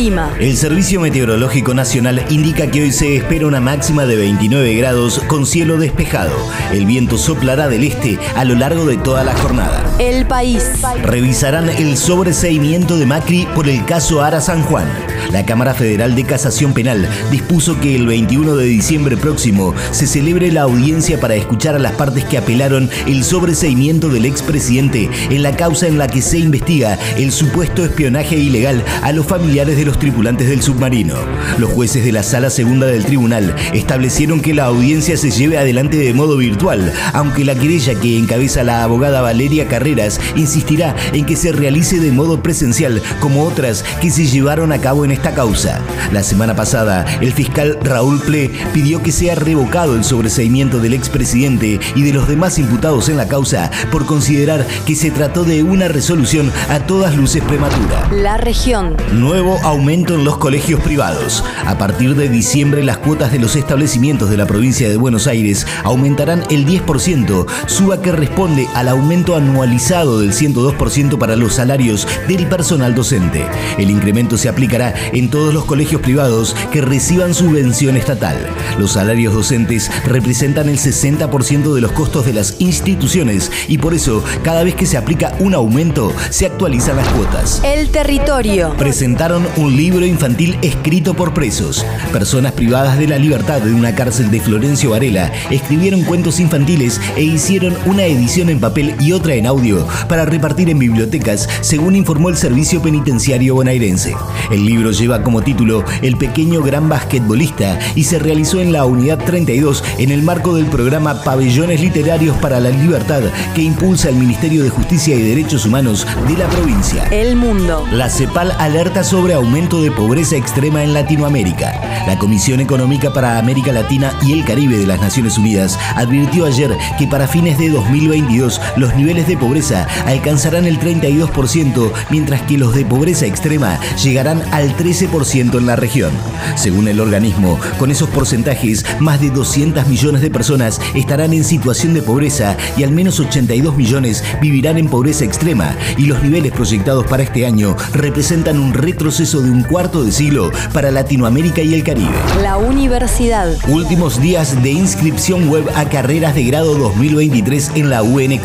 El clima. El Servicio Meteorológico Nacional indica que hoy se espera una máxima de 29 grados con cielo despejado. El viento soplará del este a lo largo de toda la jornada. El país. Revisarán el sobreseimiento de Macri por el caso Ara San Juan. La Cámara Federal de Casación Penal dispuso que el 21 de diciembre próximo se celebre la audiencia para escuchar a las partes que apelaron el sobreseimiento del expresidente en la causa en la que se investiga el supuesto espionaje ilegal a los familiares de los tripulantes del submarino. Los jueces de la Sala Segunda del Tribunal establecieron que la audiencia se lleve adelante de modo virtual, aunque la querella que encabeza la abogada Valeria Carreras insistirá en que se realice de modo presencial, como otras que se llevaron a cabo en esta causa. La semana pasada, el fiscal Raúl Ple pidió que sea revocado el sobreseimiento del expresidente y de los demás imputados en la causa por considerar que se trató de una resolución a todas luces prematura. La región. Nuevo aumento en los colegios privados. A partir de diciembre las cuotas de los establecimientos de la provincia de Buenos Aires aumentarán el 10%, suba que responde al aumento anualizado del 102% para los salarios del personal docente. El incremento se aplicará en todos los colegios privados que reciban subvención estatal. Los salarios docentes representan el 60% de los costos de las instituciones y por eso cada vez que se aplica un aumento se actualizan las cuotas. El territorio. Presentaron un libro infantil escrito por presos. Personas privadas de la libertad de una cárcel de Florencio Varela escribieron cuentos infantiles e hicieron una edición en papel y otra en audio para repartir en bibliotecas, según informó el Servicio Penitenciario Bonaerense. El libro lleva como título El pequeño gran basquetbolista y se realizó en la Unidad 32 en el marco del programa Pabellones Literarios para la Libertad que impulsa el Ministerio de Justicia y Derechos Humanos de la provincia. El mundo. La CEPAL alerta sobre aumento de pobreza extrema en Latinoamérica. La Comisión Económica para América Latina y el Caribe de las Naciones Unidas advirtió ayer que para fines de 2022 los niveles de pobreza alcanzarán el 32%, mientras que los de pobreza extrema llegarán al 13% en la región. Según el organismo, con esos porcentajes, más de 200 millones de personas estarán en situación de pobreza y al menos 82 millones vivirán en pobreza extrema, y los niveles proyectados para este año representan un retroceso de un cuarto de siglo para Latinoamérica y el Caribe. La universidad. Últimos días de inscripción web a carreras de grado 2023 en la UNQ.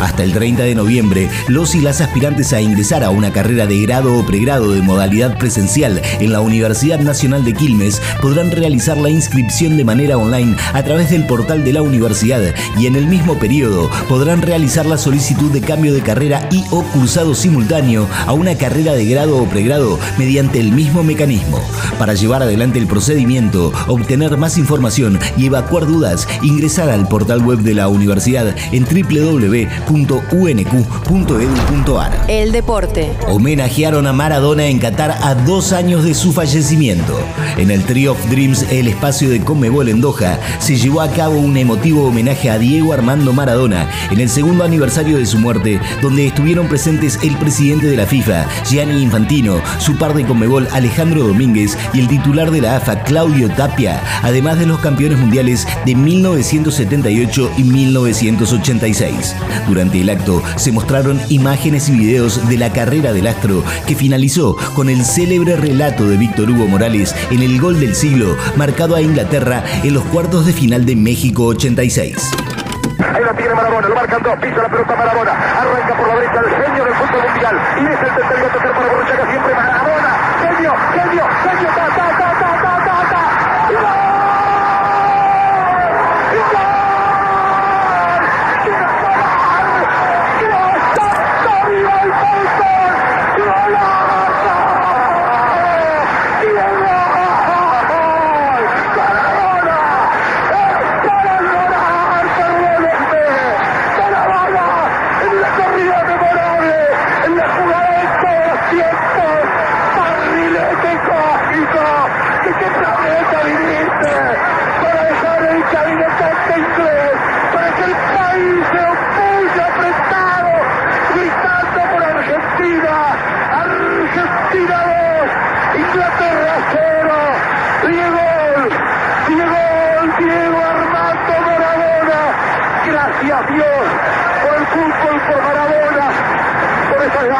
Hasta el 30 de noviembre, los y las aspirantes a ingresar a una carrera de grado o pregrado de modalidad presencial en la Universidad Nacional de Quilmes podrán realizar la inscripción de manera online a través del portal de la universidad y en el mismo periodo podrán realizar la solicitud de cambio de carrera y o cursado simultáneo a una carrera de grado o pregrado mediante el mismo mecanismo. Para llevar adelante el procedimiento, obtener más información y evacuar dudas, ingresar al portal web de la universidad en www.unq.edu.ar. El deporte. Homenajearon a Maradona en Qatar a dos años de su fallecimiento. En el Tree of Dreams, el espacio de Conmebol en Doha, se llevó a cabo un emotivo homenaje a Diego Armando Maradona en el segundo aniversario de su muerte, donde estuvieron presentes el presidente de la FIFA, Gianni Infantino, su par de Conmebol Alejandro Domínguez y el titular de la AFA, Claudio Tapia, además de los campeones mundiales de 1978 y 1986. Durante el acto se mostraron imágenes y videos de la carrera del astro que finalizó con el célebre relato de Víctor Hugo Morales en el gol del siglo marcado a Inglaterra en los cuartos de final de México 86. Ahí la tiene Marabona, lo marcan dos, pisa la pelota Marabona, arranca por la derecha el genio del fútbol mundial y es el tocar para Borruchaga siempre Marabona, genio, genio, genio, ta, ta, ta, ta, ta, ta, ta. ¡Y gol! ¡Y gol! ¡Y gol! ¡Y gol! ¡Está viva el fútbol! ¡Golazo! ¡Y el gol! ¡Maradona! ¡Es para llorar, perdónenme! ¡Se la bala! ¡En la corrida memorable! ¡En la jugada de todos los tiempos! ¡Barrilete cósmico!